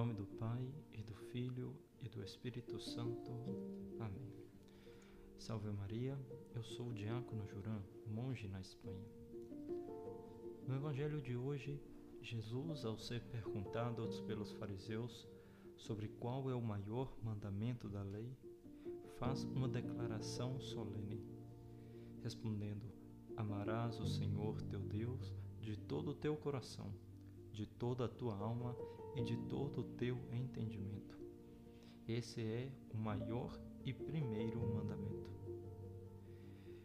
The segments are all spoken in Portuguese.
nome do Pai, e do Filho, e do Espírito Santo. Amém. Salve Maria, eu sou o Diácono Juran, monge na Espanha. No Evangelho de hoje, Jesus, ao ser perguntado pelos fariseus sobre qual é o maior mandamento da lei, faz uma declaração solene, respondendo: Amarás o Senhor teu Deus de todo o teu coração, de toda a tua alma e de todo o teu entendimento. Esse é o maior e primeiro mandamento.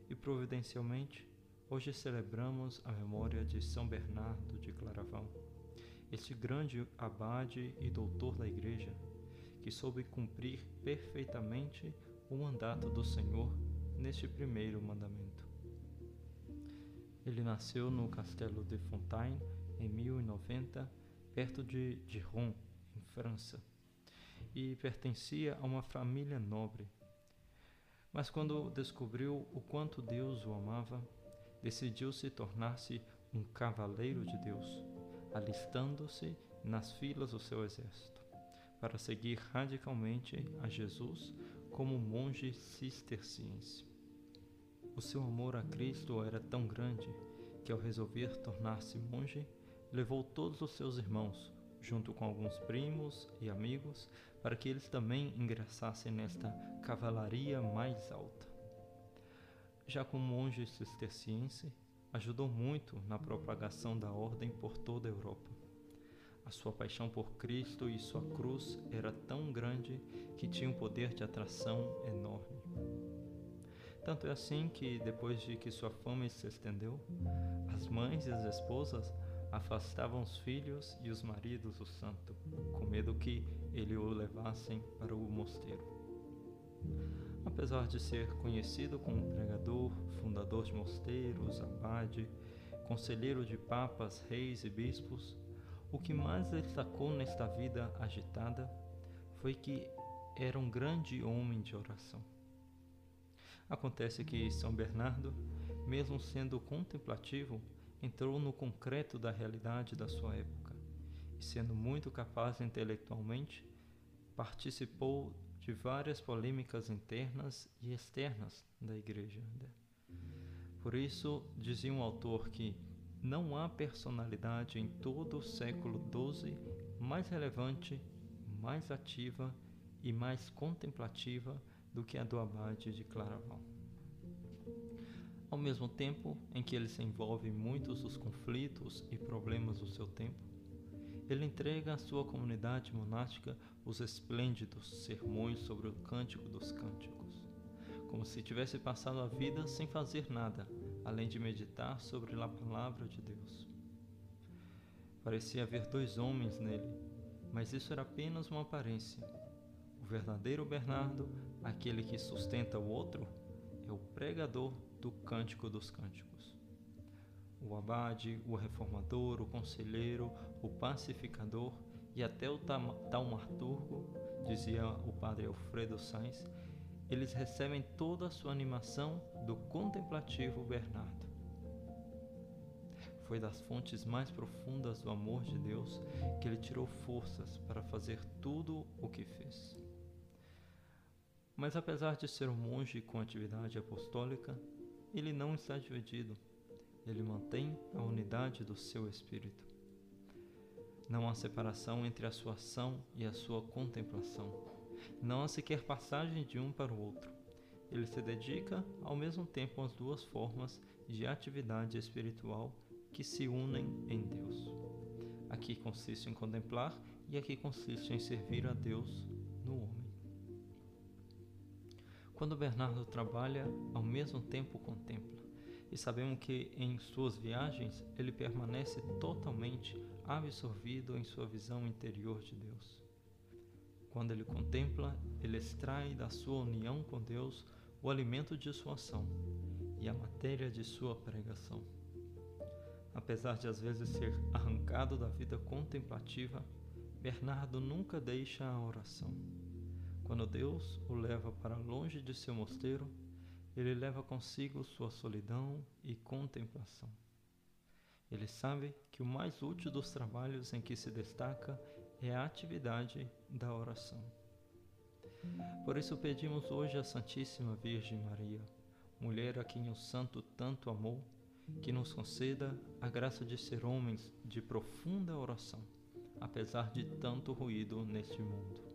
E providencialmente, hoje celebramos a memória de São Bernardo de Claravão, este grande abade e doutor da Igreja, que soube cumprir perfeitamente o mandato do Senhor neste primeiro mandamento. Ele nasceu no castelo de Fontaine em 1090, perto de Dijon, em França, e pertencia a uma família nobre. Mas quando descobriu o quanto Deus o amava, decidiu se tornar-se um cavaleiro de Deus, alistando-se nas filas do seu exército, para seguir radicalmente a Jesus como monge cisterciense. O seu amor a Cristo era tão grande que, ao resolver tornar-se monge, levou todos os seus irmãos, junto com alguns primos e amigos, para que eles também ingressassem nesta cavalaria mais alta. Já como monge cisterciense, ajudou muito na propagação da ordem por toda a Europa. A sua paixão por Cristo e sua cruz era tão grande que tinha um poder de atração enorme. Tanto é assim que, depois de que sua fama se estendeu, as mães e as esposas afastavam os filhos e os maridos do santo, com medo que ele o levassem para o mosteiro. Apesar de ser conhecido como pregador, fundador de mosteiros, abade, conselheiro de papas, reis e bispos, o que mais destacou nesta vida agitada foi que era um grande homem de oração. Acontece que São Bernardo, mesmo sendo contemplativo, entrou no concreto da realidade da sua época e, sendo muito capaz intelectualmente, participou de várias polêmicas internas e externas da Igreja. Por isso, dizia um autor que não há personalidade em todo o século XII mais relevante, mais ativa e mais contemplativa do que a do abade de Claraval. Ao mesmo tempo em que ele se envolve em muitos dos conflitos e problemas do seu tempo, ele entrega à sua comunidade monástica os esplêndidos sermões sobre o Cântico dos Cânticos, como se tivesse passado a vida sem fazer nada, além de meditar sobre a palavra de Deus. Parecia haver dois homens nele, mas isso era apenas uma aparência. O verdadeiro Bernardo Aquele que sustenta o outro é o pregador do Cântico dos Cânticos. O abade, o reformador, o conselheiro, o pacificador e até o taumaturgo, dizia o padre Alfredo Sainz, eles recebem toda a sua animação do contemplativo Bernardo. Foi das fontes mais profundas do amor de Deus que ele tirou forças para fazer tudo o que fez. Mas apesar de ser um monge com atividade apostólica, ele não está dividido. Ele mantém a unidade do seu espírito. Não há separação entre a sua ação e a sua contemplação. Não há sequer passagem de um para o outro. Ele se dedica ao mesmo tempo às duas formas de atividade espiritual que se unem em Deus. Aqui consiste em contemplar e aqui consiste em servir a Deus no homem. Quando Bernardo trabalha, ao mesmo tempo contempla. E sabemos que em suas viagens ele permanece totalmente absorvido em sua visão interior de Deus. Quando ele contempla, ele extrai da sua união com Deus o alimento de sua ação e a matéria de sua pregação. Apesar de às vezes ser arrancado da vida contemplativa, Bernardo nunca deixa a oração. Quando Deus o leva para longe de seu mosteiro, ele leva consigo sua solidão e contemplação. Ele sabe que o mais útil dos trabalhos em que se destaca é a atividade da oração. Por isso pedimos hoje à Santíssima Virgem Maria, mulher a quem o Santo tanto amou, que nos conceda a graça de ser homens de profunda oração, apesar de tanto ruído neste mundo.